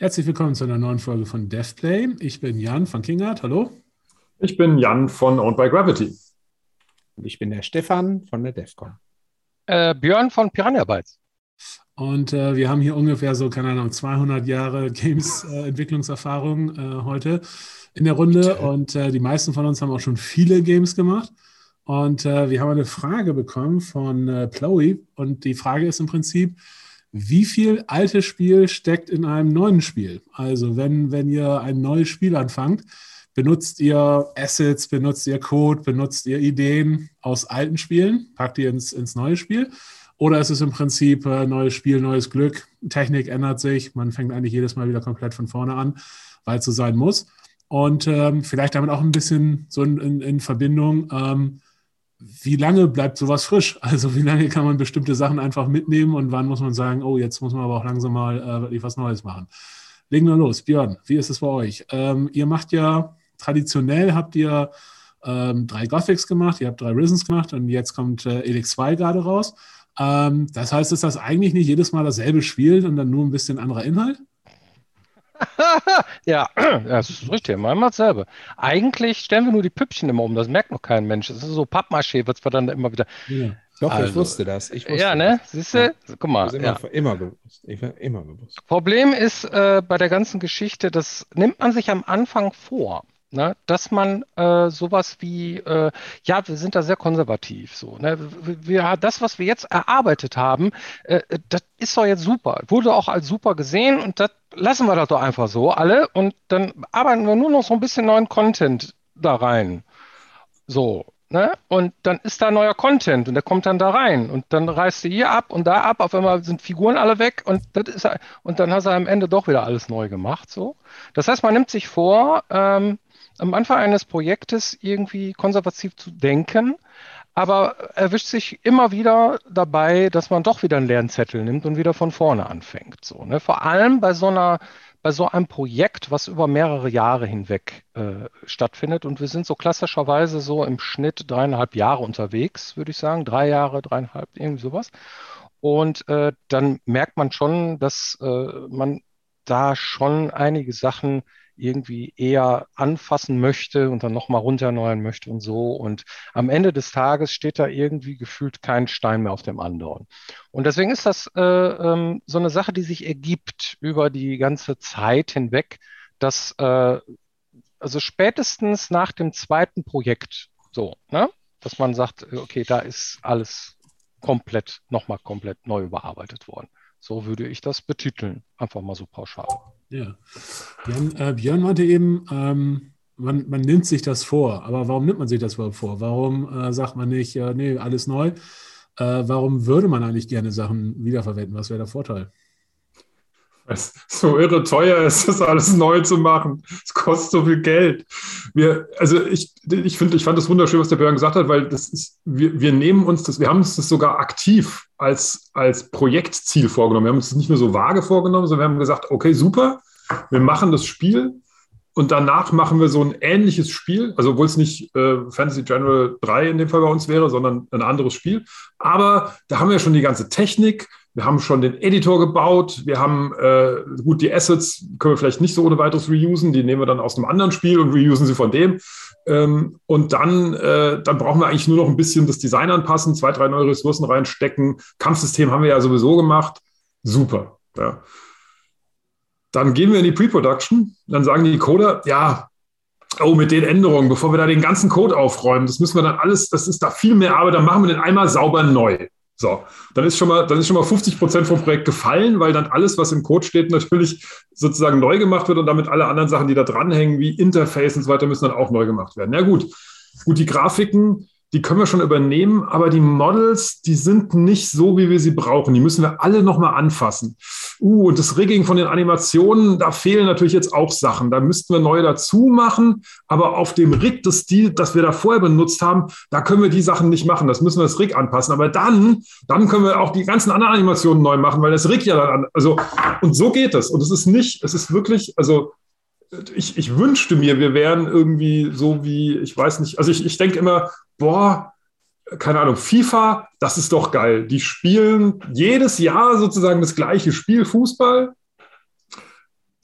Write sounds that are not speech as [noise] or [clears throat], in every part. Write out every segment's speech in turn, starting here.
Herzlich willkommen zu einer neuen Folge von DevPlay. Ich bin Jan von Kingart. Hallo. Ich bin Jan von Owned by Gravity. Und ich bin der Stefan von der DEFCON. Äh, Björn von Piranha Bytes. Und äh, wir haben hier ungefähr so, keine Ahnung, 200 Jahre Games-Entwicklungserfahrung äh, heute in der Runde. Und äh, die meisten von uns haben auch schon viele Games gemacht. Und äh, wir haben eine Frage bekommen von äh, Chloe. Und die Frage ist im Prinzip, wie viel altes Spiel steckt in einem neuen Spiel? Also wenn, wenn ihr ein neues Spiel anfangt, benutzt ihr Assets, benutzt ihr Code, benutzt ihr Ideen aus alten Spielen, packt ihr ins, ins neue Spiel? Oder ist es im Prinzip äh, neues Spiel, neues Glück, Technik ändert sich, man fängt eigentlich jedes Mal wieder komplett von vorne an, weil es so sein muss. Und ähm, vielleicht damit auch ein bisschen so in, in, in Verbindung, ähm, wie lange bleibt sowas frisch? [laughs] Also wie lange kann man bestimmte Sachen einfach mitnehmen und wann muss man sagen, oh, jetzt muss man aber auch langsam mal äh, wirklich was Neues machen. Legen wir los. Björn, wie ist es bei euch? Ähm, ihr macht ja, traditionell habt ihr ähm, drei Gothics gemacht, ihr habt drei Risens gemacht und jetzt kommt äh, Elix 2 gerade raus. Ähm, das heißt, ist das eigentlich nicht jedes Mal dasselbe Spiel und dann nur ein bisschen anderer Inhalt? [laughs] ja, [clears throat] das ist richtig, manchmal dasselbe. Eigentlich stellen wir nur die Püppchen immer um, das merkt noch kein Mensch. Das ist so Pappmaché, wird es dann immer wieder. Ja. Doch, also, ich wusste das. Ich wusste ja, ne? Siehst du? Ja. Guck mal. Immer, ja. immer bewusst. Ich war immer bewusst. Problem ist äh, bei der ganzen Geschichte, das nimmt man sich am Anfang vor. Ne, dass man äh, sowas wie, äh, ja, wir sind da sehr konservativ, so. Ne, wir, das, was wir jetzt erarbeitet haben, äh, das ist doch jetzt super, wurde auch als super gesehen und das lassen wir das doch einfach so alle und dann arbeiten wir nur noch so ein bisschen neuen Content da rein. So, ne? Und dann ist da neuer Content und der kommt dann da rein und dann reißt du hier ab und da ab, auf einmal sind Figuren alle weg und das ist und dann hast du am Ende doch wieder alles neu gemacht. So. Das heißt, man nimmt sich vor, ähm, am Anfang eines Projektes irgendwie konservativ zu denken, aber erwischt sich immer wieder dabei, dass man doch wieder einen leeren Zettel nimmt und wieder von vorne anfängt. So, ne? Vor allem bei so einer bei so einem Projekt, was über mehrere Jahre hinweg äh, stattfindet. Und wir sind so klassischerweise so im Schnitt dreieinhalb Jahre unterwegs, würde ich sagen. Drei Jahre, dreieinhalb, irgendwie sowas. Und äh, dann merkt man schon, dass äh, man da schon einige Sachen irgendwie eher anfassen möchte und dann nochmal runterneuern möchte und so. Und am Ende des Tages steht da irgendwie gefühlt kein Stein mehr auf dem anderen. Und deswegen ist das äh, ähm, so eine Sache, die sich ergibt über die ganze Zeit hinweg, dass äh, also spätestens nach dem zweiten Projekt so, ne, dass man sagt, okay, da ist alles komplett, nochmal komplett neu überarbeitet worden. So würde ich das betiteln, einfach mal so pauschal. Ja. Björn, äh, Björn meinte eben, ähm, man, man, nimmt sich das vor. Aber warum nimmt man sich das überhaupt vor? Warum äh, sagt man nicht, äh, nee, alles neu? Äh, warum würde man eigentlich gerne Sachen wiederverwenden? Was wäre der Vorteil? So irre teuer [laughs] ist, das alles neu zu machen. Es kostet so viel Geld. Wir, also ich, ich finde, ich fand das wunderschön, was der Björn gesagt hat, weil das ist, wir, wir nehmen uns das, wir haben uns das sogar aktiv als, als Projektziel vorgenommen. Wir haben uns das nicht nur so vage vorgenommen, sondern wir haben gesagt, okay, super, wir machen das Spiel und danach machen wir so ein ähnliches Spiel, also obwohl es nicht äh, Fantasy General 3 in dem Fall bei uns wäre, sondern ein anderes Spiel. Aber da haben wir schon die ganze Technik, wir haben schon den Editor gebaut. Wir haben, äh, gut, die Assets können wir vielleicht nicht so ohne weiteres reusen. Die nehmen wir dann aus einem anderen Spiel und reusen sie von dem. Ähm, und dann, äh, dann brauchen wir eigentlich nur noch ein bisschen das Design anpassen, zwei, drei neue Ressourcen reinstecken. Kampfsystem haben wir ja sowieso gemacht. Super. Ja. Dann gehen wir in die Pre-Production. Dann sagen die Coder, ja, oh, mit den Änderungen, bevor wir da den ganzen Code aufräumen, das müssen wir dann alles, das ist da viel mehr Arbeit, dann machen wir den einmal sauber neu. So, dann ist schon mal, dann ist schon mal 50 Prozent vom Projekt gefallen, weil dann alles, was im Code steht, natürlich sozusagen neu gemacht wird und damit alle anderen Sachen, die da dranhängen, wie Interface und so weiter, müssen dann auch neu gemacht werden. Ja gut, gut, die Grafiken, die können wir schon übernehmen, aber die Models, die sind nicht so, wie wir sie brauchen. Die müssen wir alle nochmal anfassen. Uh, und das Rigging von den Animationen, da fehlen natürlich jetzt auch Sachen. Da müssten wir neue dazu machen, aber auf dem Rig, das Stil, das wir da vorher benutzt haben, da können wir die Sachen nicht machen. Das müssen wir das Rig anpassen. Aber dann, dann können wir auch die ganzen anderen Animationen neu machen, weil das Rig ja dann, an, also, und so geht es. Und es ist nicht, es ist wirklich, also, ich, ich wünschte mir, wir wären irgendwie so wie, ich weiß nicht, also ich, ich denke immer, boah, keine Ahnung, FIFA, das ist doch geil. Die spielen jedes Jahr sozusagen das gleiche Spiel, Fußball.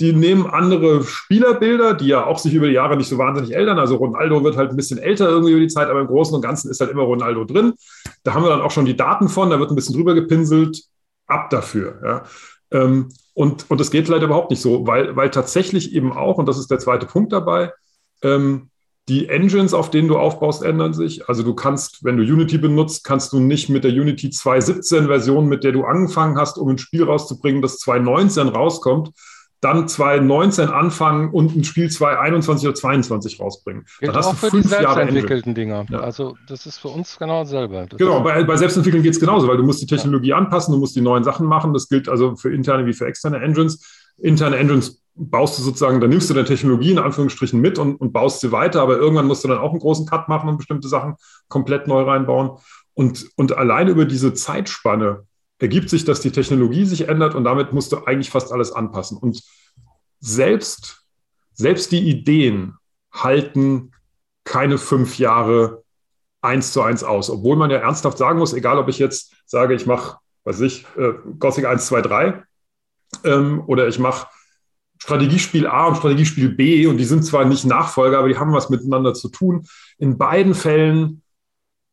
die nehmen andere Spielerbilder, die ja auch sich über die Jahre nicht so wahnsinnig ändern. Also Ronaldo wird halt ein bisschen älter irgendwie über die Zeit, aber im Großen und Ganzen ist halt immer Ronaldo drin. Da haben wir dann auch schon die Daten von, da wird ein bisschen drüber gepinselt, ab dafür. Ja. Ähm, und, und das geht leider überhaupt nicht so, weil, weil tatsächlich eben auch, und das ist der zweite Punkt dabei, ähm, die Engines, auf denen du aufbaust, ändern sich. Also du kannst, wenn du Unity benutzt, kannst du nicht mit der Unity 2.17 Version, mit der du angefangen hast, um ein Spiel rauszubringen, das 2.19 rauskommt, dann 2019 anfangen und ein Spiel 2021 oder 2022 rausbringen. Gilt dann hast auch du für fünf die Jahre selbstentwickelten Engine. Dinger. Ja. Also das ist für uns genau dasselbe. Das Genau, bei, bei Selbstentwickeln geht es genauso, weil du musst die Technologie anpassen, du musst die neuen Sachen machen. Das gilt also für interne wie für externe Engines. Interne Engines baust du sozusagen, da nimmst du deine Technologie in Anführungsstrichen mit und, und baust sie weiter, aber irgendwann musst du dann auch einen großen Cut machen und bestimmte Sachen komplett neu reinbauen. Und, und allein über diese Zeitspanne ergibt sich, dass die Technologie sich ändert und damit musst du eigentlich fast alles anpassen. Und selbst, selbst die Ideen halten keine fünf Jahre eins zu eins aus, obwohl man ja ernsthaft sagen muss, egal ob ich jetzt sage, ich mache, weiß ich, äh, Gothic 1, 2, 3 ähm, oder ich mache Strategiespiel A und Strategiespiel B und die sind zwar nicht Nachfolger, aber die haben was miteinander zu tun. In beiden Fällen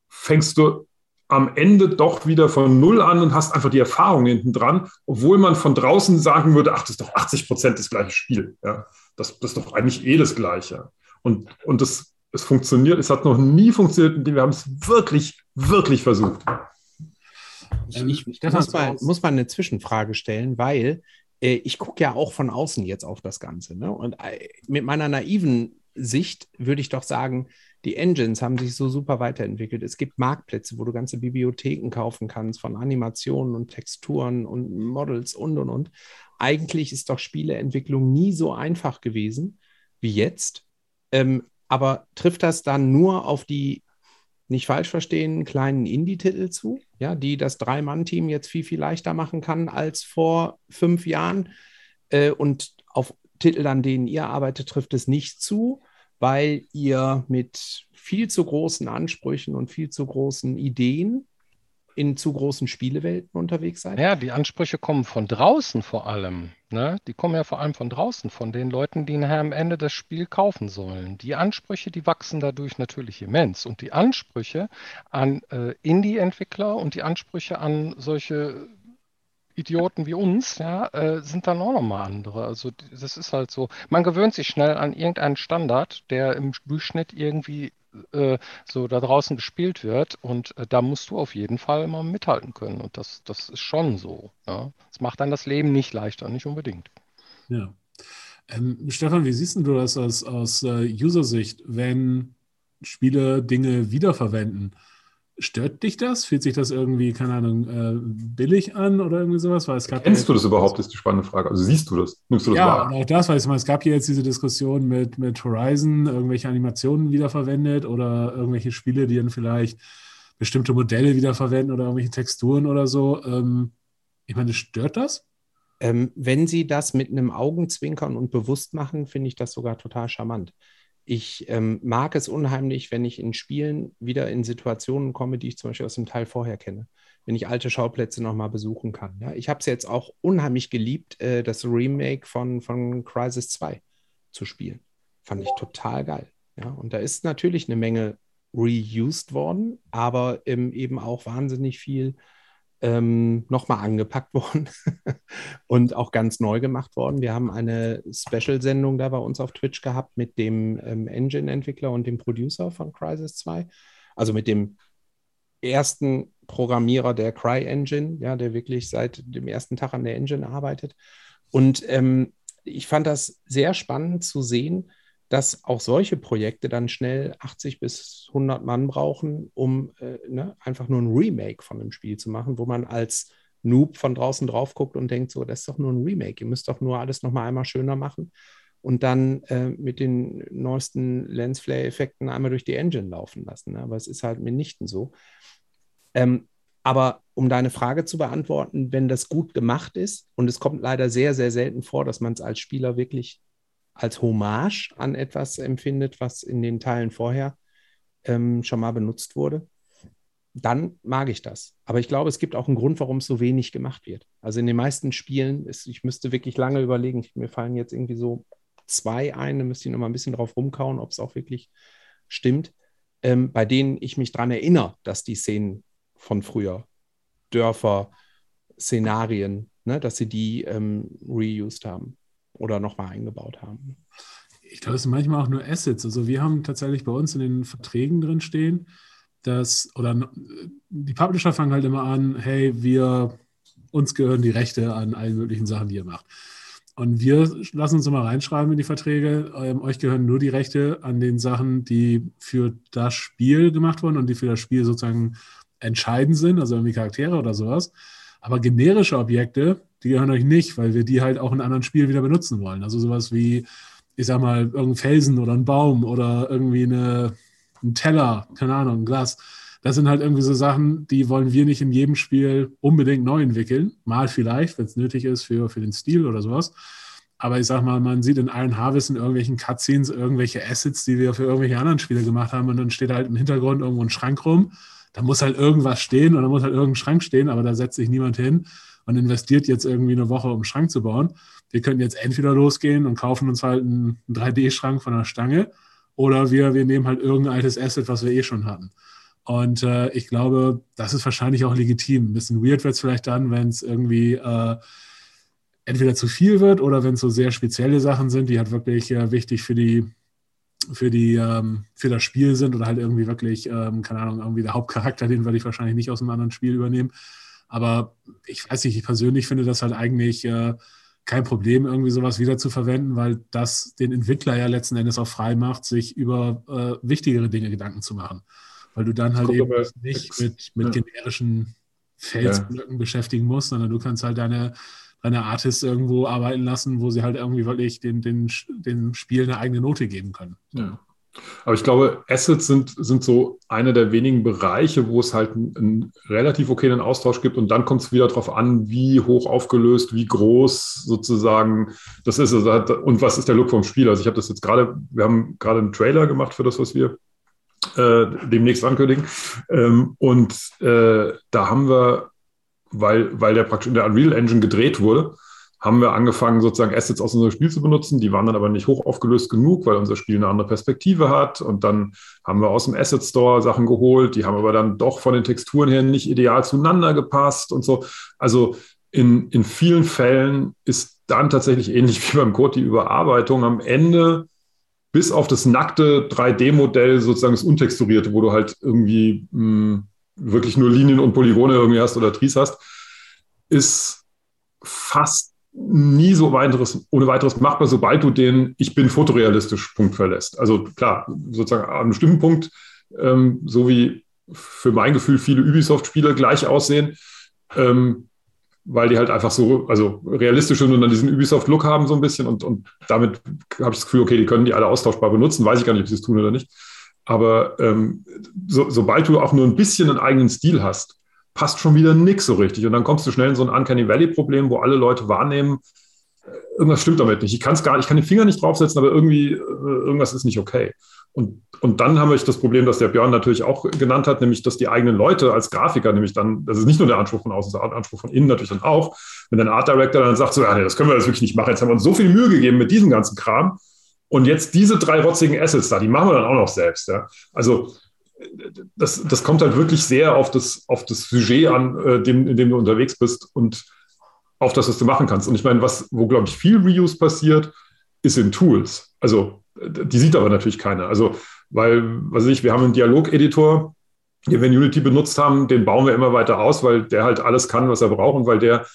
fängst du am Ende doch wieder von Null an und hast einfach die Erfahrung hinten dran, obwohl man von draußen sagen würde, ach, das ist doch 80 Prozent das gleiche Spiel. Ja, das, das ist doch eigentlich eh das Gleiche. Und, und das, es funktioniert, es hat noch nie funktioniert, indem wir haben es wirklich, wirklich versucht. Ich, ich Stefan, muss, mal, muss mal eine Zwischenfrage stellen, weil ich gucke ja auch von außen jetzt auf das Ganze. Ne? Und äh, mit meiner naiven Sicht würde ich doch sagen, die Engines haben sich so super weiterentwickelt. Es gibt Marktplätze, wo du ganze Bibliotheken kaufen kannst von Animationen und Texturen und Models und und und. Eigentlich ist doch Spieleentwicklung nie so einfach gewesen wie jetzt. Ähm, aber trifft das dann nur auf die, nicht falsch verstehen, kleinen Indie-Titel zu, ja, die das Drei-Mann-Team jetzt viel, viel leichter machen kann als vor fünf Jahren? Äh, und auf Titel, an denen ihr arbeitet, trifft es nicht zu weil ihr mit viel zu großen Ansprüchen und viel zu großen Ideen in zu großen Spielewelten unterwegs seid? Ja, die Ansprüche kommen von draußen vor allem. Ne? Die kommen ja vor allem von draußen, von den Leuten, die nachher am Ende das Spiel kaufen sollen. Die Ansprüche, die wachsen dadurch natürlich immens. Und die Ansprüche an äh, Indie-Entwickler und die Ansprüche an solche Idioten wie uns, ja, äh, sind dann auch nochmal andere. Also das ist halt so, man gewöhnt sich schnell an irgendeinen Standard, der im Durchschnitt irgendwie äh, so da draußen gespielt wird und äh, da musst du auf jeden Fall mal mithalten können und das, das ist schon so. Ja. Das macht dann das Leben nicht leichter, nicht unbedingt. Ja. Ähm, Stefan, wie siehst du das aus, aus uh, User-Sicht, wenn Spiele Dinge wiederverwenden? Stört dich das? Fühlt sich das irgendwie, keine Ahnung, äh, billig an oder irgendwie sowas? Weil es gab Kennst ja du das überhaupt, ist die spannende Frage. Also siehst du das? Nimmst du das ja, wahr? auch das, weil ich meine, es gab hier jetzt diese Diskussion mit, mit Horizon, irgendwelche Animationen wiederverwendet oder irgendwelche Spiele, die dann vielleicht bestimmte Modelle wiederverwenden oder irgendwelche Texturen oder so. Ähm, ich meine, stört das? Ähm, wenn sie das mit einem Augenzwinkern und bewusst machen, finde ich das sogar total charmant. Ich ähm, mag es unheimlich, wenn ich in Spielen wieder in Situationen komme, die ich zum Beispiel aus dem Teil vorher kenne. Wenn ich alte Schauplätze nochmal besuchen kann. Ja? Ich habe es jetzt auch unheimlich geliebt, äh, das Remake von, von Crisis 2 zu spielen. Fand ich total geil. Ja? Und da ist natürlich eine Menge reused worden, aber ähm, eben auch wahnsinnig viel ähm, nochmal angepackt [laughs] worden und auch ganz neu gemacht worden. Wir haben eine Special-Sendung da bei uns auf Twitch gehabt mit dem ähm, Engine-Entwickler und dem Producer von Crysis 2. Also mit dem ersten Programmierer der Cry-Engine, ja, der wirklich seit dem ersten Tag an der Engine arbeitet. Und ähm, ich fand das sehr spannend zu sehen, dass auch solche Projekte dann schnell 80 bis 100 Mann brauchen, um äh, ne, einfach nur ein Remake von einem Spiel zu machen, wo man als Noob von draußen drauf guckt und denkt, so, das ist doch nur ein Remake, ihr müsst doch nur alles nochmal einmal schöner machen und dann äh, mit den neuesten Lensflare-Effekten einmal durch die Engine laufen lassen. Ne? Aber es ist halt mitnichten so. Ähm, aber um deine Frage zu beantworten, wenn das gut gemacht ist, und es kommt leider sehr, sehr selten vor, dass man es als Spieler wirklich als Hommage an etwas empfindet, was in den Teilen vorher ähm, schon mal benutzt wurde, dann mag ich das. Aber ich glaube, es gibt auch einen Grund, warum es so wenig gemacht wird. Also in den meisten Spielen, ist, ich müsste wirklich lange überlegen, mir fallen jetzt irgendwie so zwei ein, da müsste ich noch mal ein bisschen drauf rumkauen, ob es auch wirklich stimmt, ähm, bei denen ich mich daran erinnere, dass die Szenen von früher, Dörfer, Szenarien, ne, dass sie die ähm, reused haben oder nochmal eingebaut haben. Ich glaube, es sind manchmal auch nur Assets. Also wir haben tatsächlich bei uns in den Verträgen drin stehen, dass, oder die Publisher fangen halt immer an, hey, wir, uns gehören die Rechte an allen möglichen Sachen, die ihr macht. Und wir lassen uns immer reinschreiben in die Verträge, ähm, euch gehören nur die Rechte an den Sachen, die für das Spiel gemacht wurden und die für das Spiel sozusagen entscheidend sind, also irgendwie Charaktere oder sowas. Aber generische Objekte, die gehören euch nicht, weil wir die halt auch in anderen Spielen wieder benutzen wollen. Also sowas wie, ich sag mal, irgendein Felsen oder ein Baum oder irgendwie eine, ein Teller, keine Ahnung, ein Glas. Das sind halt irgendwie so Sachen, die wollen wir nicht in jedem Spiel unbedingt neu entwickeln. Mal vielleicht, wenn es nötig ist für, für den Stil oder sowas. Aber ich sag mal, man sieht in allen Harvest in irgendwelchen Cutscenes irgendwelche Assets, die wir für irgendwelche anderen Spiele gemacht haben. Und dann steht halt im Hintergrund irgendwo ein Schrank rum. Da muss halt irgendwas stehen und da muss halt irgendein Schrank stehen, aber da setzt sich niemand hin und investiert jetzt irgendwie eine Woche, um einen Schrank zu bauen. Wir könnten jetzt entweder losgehen und kaufen uns halt einen 3D-Schrank von der Stange oder wir, wir nehmen halt irgendein altes Asset, was wir eh schon hatten. Und äh, ich glaube, das ist wahrscheinlich auch legitim. Ein bisschen weird wird es vielleicht dann, wenn es irgendwie äh, entweder zu viel wird oder wenn es so sehr spezielle Sachen sind, die halt wirklich äh, wichtig für die für die ähm, für das Spiel sind oder halt irgendwie wirklich ähm, keine Ahnung irgendwie der Hauptcharakter, den würde ich wahrscheinlich nicht aus einem anderen Spiel übernehmen. Aber ich weiß nicht, ich persönlich finde das halt eigentlich äh, kein Problem, irgendwie sowas wieder zu verwenden, weil das den Entwickler ja letzten Endes auch frei macht, sich über äh, wichtigere Dinge Gedanken zu machen weil du dann halt eben nicht mit, mit ja. generischen Felsblöcken ja. beschäftigen musst, sondern du kannst halt deine, deine Artists irgendwo arbeiten lassen, wo sie halt irgendwie wirklich den, den, den Spiel eine eigene Note geben können. Ja. Aber ich glaube, Assets sind, sind so einer der wenigen Bereiche, wo es halt einen, einen relativ okayen Austausch gibt. Und dann kommt es wieder darauf an, wie hoch aufgelöst, wie groß sozusagen das ist. Also, und was ist der Look vom Spiel? Also ich habe das jetzt gerade, wir haben gerade einen Trailer gemacht für das, was wir äh, demnächst ankündigen. Ähm, und äh, da haben wir, weil, weil der praktisch in der Unreal Engine gedreht wurde, haben wir angefangen, sozusagen Assets aus unserem Spiel zu benutzen. Die waren dann aber nicht hoch aufgelöst genug, weil unser Spiel eine andere Perspektive hat. Und dann haben wir aus dem Asset Store Sachen geholt. Die haben aber dann doch von den Texturen her nicht ideal zueinander gepasst und so. Also in, in vielen Fällen ist dann tatsächlich ähnlich wie beim Code die Überarbeitung am Ende bis auf das nackte 3D-Modell, sozusagen das untexturierte, wo du halt irgendwie mh, hm, wirklich nur Linien und Polygone irgendwie hast oder Tries hast, ist fast nie so weiteres, ohne weiteres machbar, sobald du den Ich bin fotorealistisch Punkt verlässt. Also klar, sozusagen an einem bestimmten Punkt, ähm, so wie für mein Gefühl viele Ubisoft-Spiele gleich aussehen, ähm, weil die halt einfach so, also realistisch sind und dann diesen Ubisoft-Look haben so ein bisschen und, und damit habe ich das Gefühl, okay, die können die alle austauschbar benutzen, weiß ich gar nicht, ob sie es tun oder nicht. Aber ähm, so, sobald du auch nur ein bisschen einen eigenen Stil hast, passt schon wieder nichts so richtig. Und dann kommst du schnell in so ein Uncanny Valley-Problem, wo alle Leute wahrnehmen, äh, irgendwas stimmt damit nicht. Ich kann es gar, ich kann den Finger nicht draufsetzen, aber irgendwie, äh, irgendwas ist nicht okay. Und, und dann haben wir das Problem, das der Björn natürlich auch genannt hat, nämlich, dass die eigenen Leute als Grafiker, nämlich dann, das ist nicht nur der Anspruch von außen, der Anspruch von innen natürlich dann auch, wenn der Art Director dann sagt, so, ja, nee, das können wir jetzt wirklich nicht machen, jetzt haben wir uns so viel Mühe gegeben mit diesem ganzen Kram und jetzt diese drei rotzigen Assets da, die machen wir dann auch noch selbst. Ja? Also das, das kommt halt wirklich sehr auf das, auf das Sujet an, äh, dem, in dem du unterwegs bist und auf das, was du machen kannst. Und ich meine, was, wo, glaube ich, viel Reuse passiert, ist in Tools. Also die sieht aber natürlich keiner. Also, weil, was ich, wir haben einen Dialogeditor, den wir in Unity benutzt haben, den bauen wir immer weiter aus, weil der halt alles kann, was er braucht und weil der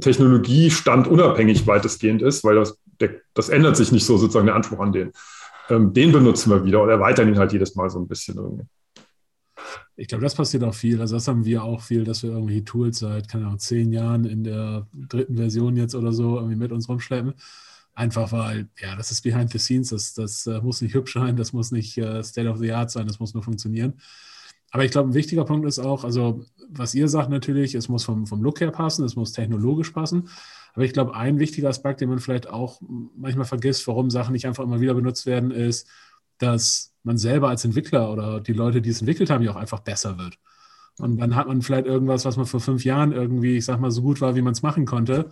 Technologiestand unabhängig weitestgehend ist, weil das, der, das ändert sich nicht so sozusagen der Anspruch an den. Ähm, den benutzen wir wieder oder erweitern ihn halt jedes Mal so ein bisschen irgendwie. Ich glaube, das passiert auch viel. Also das haben wir auch viel, dass wir irgendwie Tools seit, keine Ahnung, zehn Jahren in der dritten Version jetzt oder so irgendwie mit uns rumschleppen. Einfach weil, ja, das ist behind the scenes, das, das uh, muss nicht hübsch sein, das muss nicht uh, State of the Art sein, das muss nur funktionieren. Aber ich glaube, ein wichtiger Punkt ist auch, also was ihr sagt natürlich, es muss vom, vom Look her passen, es muss technologisch passen. Aber ich glaube, ein wichtiger Aspekt, den man vielleicht auch manchmal vergisst, warum Sachen nicht einfach immer wieder benutzt werden, ist, dass man selber als Entwickler oder die Leute, die es entwickelt haben, ja auch einfach besser wird. Und dann hat man vielleicht irgendwas, was man vor fünf Jahren irgendwie, ich sag mal, so gut war, wie man es machen konnte.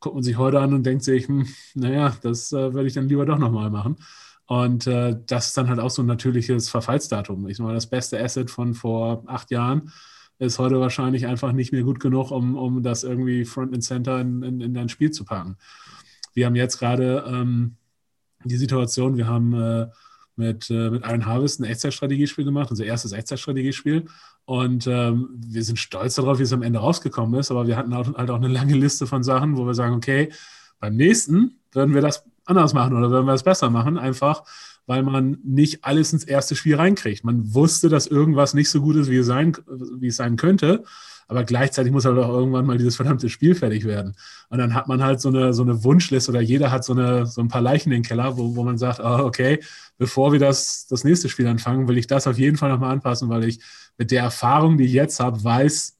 Guckt man sich heute an und denkt sich, hm, naja, das äh, würde ich dann lieber doch nochmal machen. Und äh, das ist dann halt auch so ein natürliches Verfallsdatum. Ich meine, das beste Asset von vor acht Jahren ist heute wahrscheinlich einfach nicht mehr gut genug, um, um das irgendwie Front and Center in, in, in dein Spiel zu packen. Wir haben jetzt gerade ähm, die Situation, wir haben äh, mit, äh, mit Iron Harvest ein Echtzeitstrategiespiel gemacht, unser erstes Echtzeitstrategiespiel. Und ähm, wir sind stolz darauf, wie es am Ende rausgekommen ist, aber wir hatten auch, halt auch eine lange Liste von Sachen, wo wir sagen, okay, beim nächsten würden wir das anders machen oder würden wir das besser machen, einfach weil man nicht alles ins erste Spiel reinkriegt. Man wusste, dass irgendwas nicht so gut ist, wie es sein, wie es sein könnte, aber gleichzeitig muss halt auch irgendwann mal dieses verdammte Spiel fertig werden. Und dann hat man halt so eine, so eine Wunschliste oder jeder hat so, eine, so ein paar Leichen in den Keller, wo, wo man sagt, oh, okay, bevor wir das, das nächste Spiel anfangen, will ich das auf jeden Fall nochmal anpassen, weil ich mit der Erfahrung, die ich jetzt habe, weiß,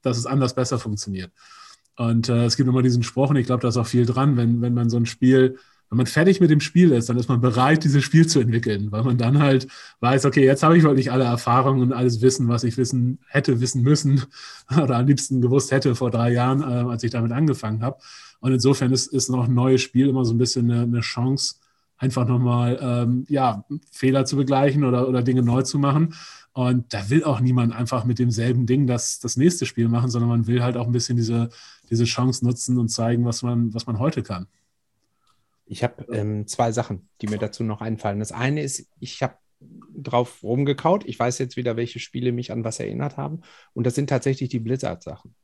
dass es anders besser funktioniert. Und äh, es gibt immer diesen Spruch, und ich glaube, da ist auch viel dran, wenn, wenn man so ein Spiel wenn man fertig mit dem Spiel ist, dann ist man bereit, dieses Spiel zu entwickeln, weil man dann halt weiß, okay, jetzt habe ich wirklich alle Erfahrungen und alles Wissen, was ich wissen hätte, wissen müssen [laughs] oder am liebsten gewusst hätte vor drei Jahren, äh, als ich damit angefangen habe. Und insofern ist, ist noch ein neues Spiel immer so ein bisschen eine, eine Chance, einfach nochmal ähm, ja, Fehler zu begleichen oder, oder Dinge neu zu machen. Und da will auch niemand einfach mit demselben Ding das, das nächste Spiel machen, sondern man will halt auch ein bisschen diese, diese Chance nutzen und zeigen, was man, was man heute kann. Ich habe ähm, zwei Sachen, die mir dazu noch einfallen. Das eine ist, ich habe drauf rumgekaut. Ich weiß jetzt wieder, welche Spiele mich an was erinnert haben. Und das sind tatsächlich die Blizzard-Sachen.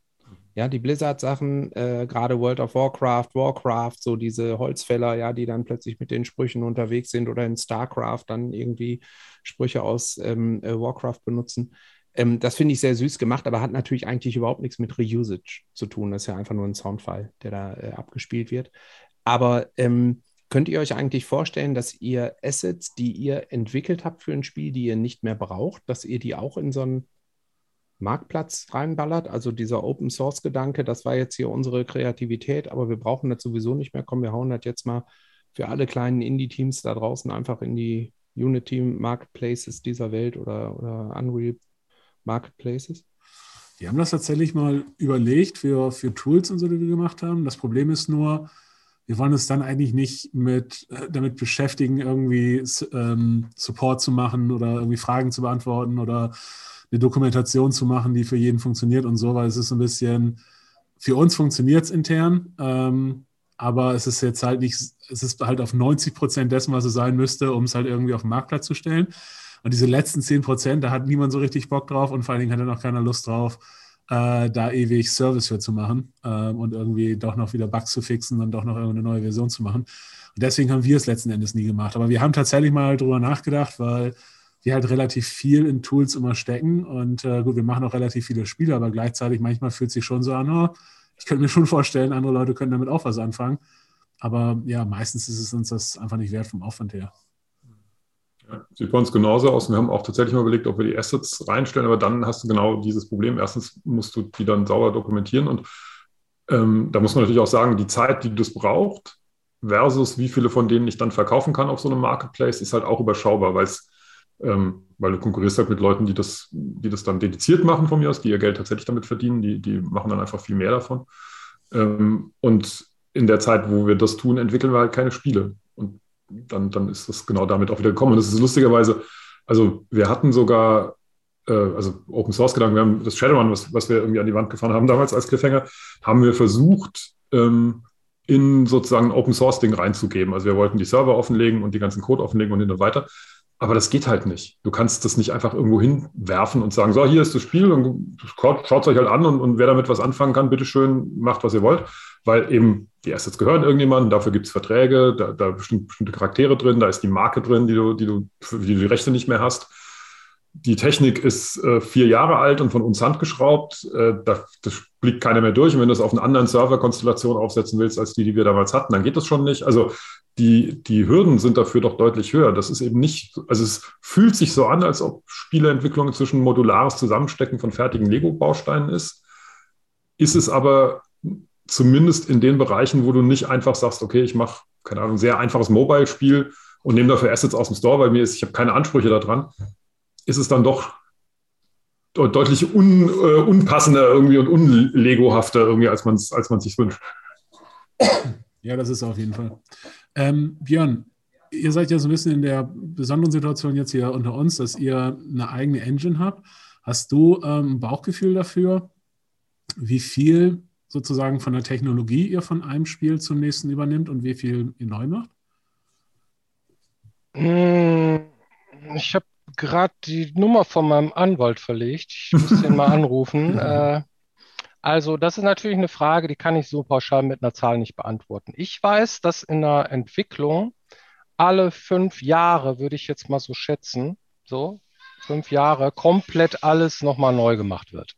Ja, die Blizzard-Sachen, äh, gerade World of Warcraft, Warcraft, so diese Holzfäller, ja, die dann plötzlich mit den Sprüchen unterwegs sind oder in StarCraft dann irgendwie Sprüche aus ähm, äh, Warcraft benutzen. Ähm, das finde ich sehr süß gemacht, aber hat natürlich eigentlich überhaupt nichts mit Reusage zu tun. Das ist ja einfach nur ein Soundfile, der da äh, abgespielt wird. Aber ähm, könnt ihr euch eigentlich vorstellen, dass ihr Assets, die ihr entwickelt habt für ein Spiel, die ihr nicht mehr braucht, dass ihr die auch in so einen Marktplatz reinballert? Also dieser Open Source Gedanke, das war jetzt hier unsere Kreativität, aber wir brauchen das sowieso nicht mehr. Komm, wir hauen das jetzt mal für alle kleinen Indie-Teams da draußen einfach in die Unity Marketplaces dieser Welt oder, oder Unreal Marketplaces? Wir haben das tatsächlich mal überlegt für, für Tools und so, die wir gemacht haben. Das Problem ist nur, wir wollen uns dann eigentlich nicht mit, äh, damit beschäftigen, irgendwie ähm, Support zu machen oder irgendwie Fragen zu beantworten oder eine Dokumentation zu machen, die für jeden funktioniert und so, weil es ist ein bisschen, für uns funktioniert es intern, ähm, aber es ist jetzt halt nicht, es ist halt auf 90 Prozent dessen, was es sein müsste, um es halt irgendwie auf den Marktplatz zu stellen. Und diese letzten 10 Prozent, da hat niemand so richtig Bock drauf und vor allen Dingen hat er noch keiner Lust drauf, äh, da ewig Service für zu machen äh, und irgendwie doch noch wieder Bugs zu fixen und doch noch irgendeine neue Version zu machen. Und deswegen haben wir es letzten Endes nie gemacht. Aber wir haben tatsächlich mal drüber nachgedacht, weil wir halt relativ viel in Tools immer stecken. Und äh, gut, wir machen auch relativ viele Spiele, aber gleichzeitig manchmal fühlt sich schon so an, oh, ich könnte mir schon vorstellen, andere Leute können damit auch was anfangen. Aber ja, meistens ist es uns das einfach nicht wert vom Aufwand her. Sieht bei uns genauso aus. Wir haben auch tatsächlich mal überlegt, ob wir die Assets reinstellen, aber dann hast du genau dieses Problem. Erstens musst du die dann sauber dokumentieren und ähm, da muss man natürlich auch sagen, die Zeit, die das braucht, versus wie viele von denen ich dann verkaufen kann auf so einem Marketplace, ist halt auch überschaubar, weil ähm, weil du konkurrierst halt mit Leuten, die das, die das dann dediziert machen von mir aus, die ihr Geld tatsächlich damit verdienen, die, die machen dann einfach viel mehr davon. Ähm, und in der Zeit, wo wir das tun, entwickeln wir halt keine Spiele. Dann, dann ist das genau damit auch wieder gekommen. Und das ist lustigerweise, also wir hatten sogar, äh, also Open Source Gedanken, wir haben das Shadowrun, was, was wir irgendwie an die Wand gefahren haben damals als Cliffhanger, haben wir versucht, ähm, in sozusagen ein Open Source Ding reinzugeben. Also wir wollten die Server offenlegen und die ganzen Code offenlegen und hin und weiter. Aber das geht halt nicht. Du kannst das nicht einfach irgendwo hinwerfen und sagen, so, hier ist das Spiel und schaut es euch halt an und, und wer damit was anfangen kann, bitteschön, macht, was ihr wollt. Weil eben die Assets gehören irgendjemandem, dafür gibt es Verträge, da, da sind bestimmte Charaktere drin, da ist die Marke drin, die du, die du, die, du die Rechte nicht mehr hast. Die Technik ist äh, vier Jahre alt und von uns handgeschraubt. Äh, da, das blickt keiner mehr durch. Und wenn du es auf einer anderen Serverkonstellation aufsetzen willst, als die, die wir damals hatten, dann geht das schon nicht. Also die, die Hürden sind dafür doch deutlich höher. Das ist eben nicht, also es fühlt sich so an, als ob Spieleentwicklung inzwischen modulares Zusammenstecken von fertigen Lego-Bausteinen ist. Ist es aber zumindest in den Bereichen, wo du nicht einfach sagst, okay, ich mache, keine Ahnung, sehr einfaches Mobile-Spiel und nehme dafür Assets aus dem Store, weil mir ist, ich habe keine Ansprüche daran, ist es dann doch deutlich un, äh, unpassender irgendwie und unlegohafter irgendwie, als man es als sich wünscht. Ja, das ist auf jeden Fall. Ähm, Björn, ihr seid ja so ein bisschen in der besonderen Situation jetzt hier unter uns, dass ihr eine eigene Engine habt. Hast du ähm, ein Bauchgefühl dafür, wie viel sozusagen von der Technologie ihr von einem Spiel zum nächsten übernimmt und wie viel ihr neu macht? Hm, ich habe gerade die Nummer von meinem Anwalt verlegt. Ich muss den mal anrufen. [laughs] Äh, also, das ist natürlich eine Frage, die kann ich so pauschal mit einer Zahl nicht beantworten. Ich weiß, dass in der Entwicklung alle fünf Jahre, würde ich jetzt mal so schätzen, so fünf Jahre, komplett alles nochmal neu gemacht wird.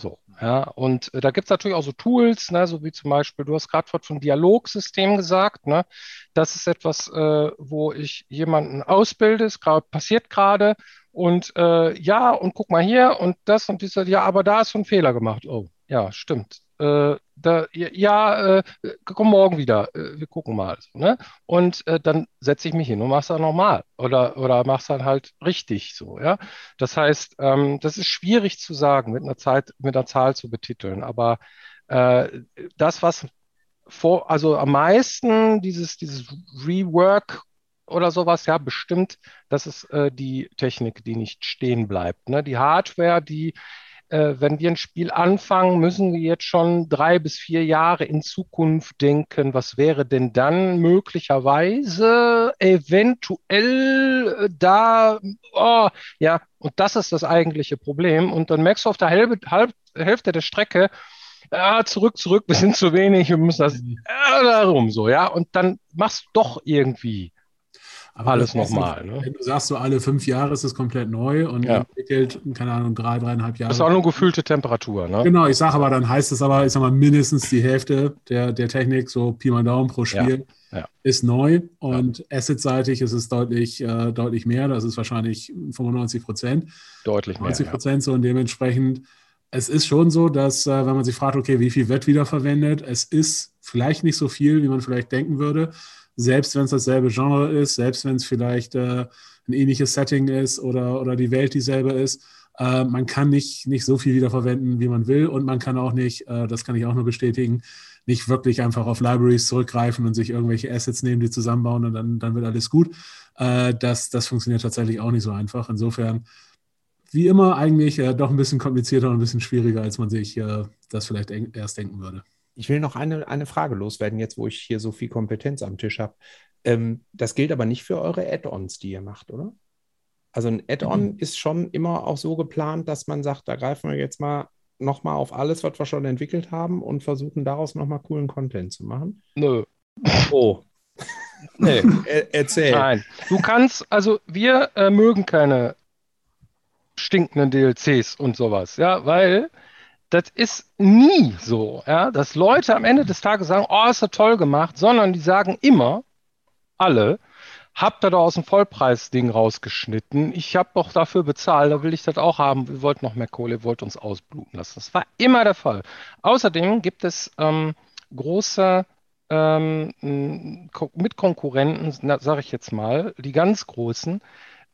So, ja, und äh, da gibt es natürlich auch so Tools, ne, so wie zum Beispiel, du hast gerade von Dialogsystem gesagt, ne? Das ist etwas, äh, wo ich jemanden ausbilde, es passiert gerade und äh, ja, und guck mal hier und das und dieser, ja, aber da ist so ein Fehler gemacht. Oh, ja, stimmt. Äh, da, ja, äh, komm morgen wieder, äh, wir gucken mal. So, ne? Und äh, dann setze ich mich hin und mache es dann nochmal oder, oder es dann halt richtig so. Ja? Das heißt, ähm, das ist schwierig zu sagen, mit einer, Zeit, mit einer Zahl zu betiteln, aber äh, das, was vor, also am meisten dieses, dieses Rework oder sowas, ja, bestimmt, das ist äh, die Technik, die nicht stehen bleibt. Ne? Die Hardware, die äh, wenn wir ein Spiel anfangen, müssen wir jetzt schon drei bis vier Jahre in Zukunft denken. Was wäre denn dann möglicherweise eventuell äh, da? Oh, ja, und das ist das eigentliche Problem. Und dann merkst du auf der Halb Halb Hälfte der Strecke, ja, zurück, zurück, [laughs] wir sind zu wenig, wir müssen das äh, darum so, ja. Und dann machst du doch irgendwie aber alles nochmal. Ne? Wenn du sagst, so alle fünf Jahre ist es komplett neu und ja. entwickelt, keine Ahnung, drei, dreieinhalb Jahre. Das ist auch nur gefühlte Temperatur, ne? Genau, ich sage aber, dann heißt es aber, ich sag mal, mindestens die Hälfte der, der Technik, so Pi mal Daumen pro Spiel, ja. Ja. ist neu und Asset-seitig ist es deutlich, äh, deutlich mehr. Das ist wahrscheinlich 95 Prozent. Deutlich mehr. 90 Prozent so und dementsprechend. Es ist schon so, dass, äh, wenn man sich fragt, okay, wie viel wird wiederverwendet, es ist vielleicht nicht so viel, wie man vielleicht denken würde selbst wenn es dasselbe Genre ist, selbst wenn es vielleicht äh, ein ähnliches Setting ist oder, oder die Welt dieselbe ist, äh, man kann nicht, nicht so viel wiederverwenden, wie man will und man kann auch nicht, äh, das kann ich auch nur bestätigen, nicht wirklich einfach auf Libraries zurückgreifen und sich irgendwelche Assets nehmen, die zusammenbauen und dann, dann wird alles gut. Äh, das, das funktioniert tatsächlich auch nicht so einfach. Insofern, wie immer, eigentlich äh, doch ein bisschen komplizierter und ein bisschen schwieriger, als man sich äh, das vielleicht erst denken würde. Ich will noch eine, eine Frage loswerden, jetzt wo ich hier so viel Kompetenz am Tisch habe. Ähm, das gilt aber nicht für eure Add-ons, die ihr macht, oder? Also ein Add-on mhm. ist schon immer auch so geplant, dass man sagt, da greifen wir jetzt mal nochmal auf alles, was wir schon entwickelt haben und versuchen daraus nochmal coolen Content zu machen. Nö. Oh. [laughs] nee, er, erzähl. Nein. Du kannst, also wir äh, mögen keine stinkenden DLCs und sowas, ja, weil das ist nie so, ja, dass Leute am Ende des Tages sagen, oh, ist das toll gemacht, sondern die sagen immer, alle, habt ihr da aus dem Vollpreisding rausgeschnitten. Ich habe doch dafür bezahlt, da will ich das auch haben. Wir wollten noch mehr Kohle, ihr wollt uns ausbluten lassen. Das war immer der Fall. Außerdem gibt es ähm, große ähm, Mitkonkurrenten, sage ich jetzt mal, die ganz großen,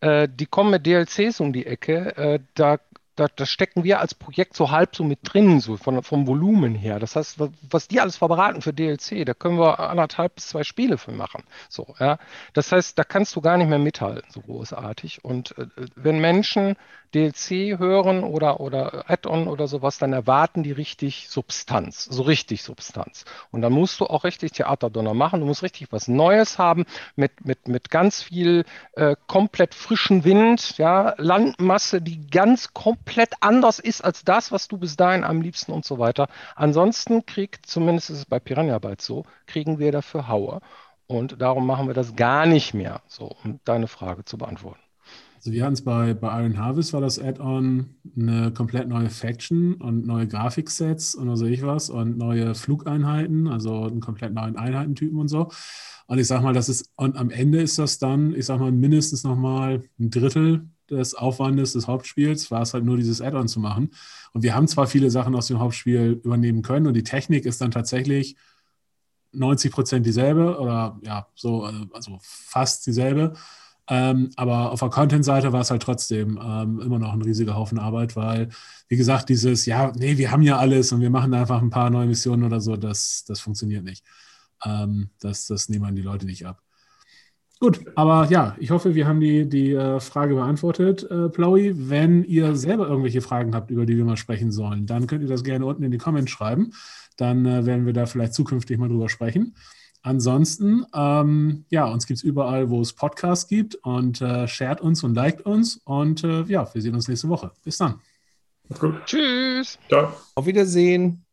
äh, die kommen mit DLCs um die Ecke. Äh, da da, da, stecken wir als Projekt so halb so mit drin, so von, vom Volumen her. Das heißt, was die alles verberaten für DLC, da können wir anderthalb bis zwei Spiele für machen. So, ja. Das heißt, da kannst du gar nicht mehr mithalten, so großartig. Und äh, wenn Menschen DLC hören oder, oder Add-on oder sowas, dann erwarten die richtig Substanz, so richtig Substanz. Und dann musst du auch richtig Theaterdonner machen. Du musst richtig was Neues haben mit, mit, mit ganz viel äh, komplett frischen Wind, ja, Landmasse, die ganz komplett anders ist als das, was du bis dahin am liebsten und so weiter. Ansonsten kriegt, zumindest ist es bei Piranha Bytes so, kriegen wir dafür Haue. Und darum machen wir das gar nicht mehr, so, um deine Frage zu beantworten. Also wir hatten es bei, bei Iron Harvest war das Add-on eine komplett neue Faction und neue Grafiksets und was weiß ich was und neue Flugeinheiten, also einen komplett neuen Einheitentypen und so. Und ich sag mal, das ist, und am Ende ist das dann, ich sag mal, mindestens nochmal ein Drittel des Aufwandes des Hauptspiels, war es halt nur dieses Add-on zu machen. Und wir haben zwar viele Sachen aus dem Hauptspiel übernehmen können und die Technik ist dann tatsächlich 90 Prozent dieselbe oder ja, so, also fast dieselbe. Ähm, aber auf der Content-Seite war es halt trotzdem ähm, immer noch ein riesiger Haufen Arbeit, weil, wie gesagt, dieses, ja, nee, wir haben ja alles und wir machen einfach ein paar neue Missionen oder so, das, das funktioniert nicht. Ähm, das, das nehmen die Leute nicht ab. Gut, aber ja, ich hoffe, wir haben die, die äh, Frage beantwortet, äh, Plowy. Wenn ihr selber irgendwelche Fragen habt, über die wir mal sprechen sollen, dann könnt ihr das gerne unten in die Comments schreiben. Dann äh, werden wir da vielleicht zukünftig mal drüber sprechen. Ansonsten, ähm, ja, uns gibt es überall, wo es Podcasts gibt und äh, shared uns und liked uns. Und äh, ja, wir sehen uns nächste Woche. Bis dann. Tschüss. Ciao. Auf Wiedersehen.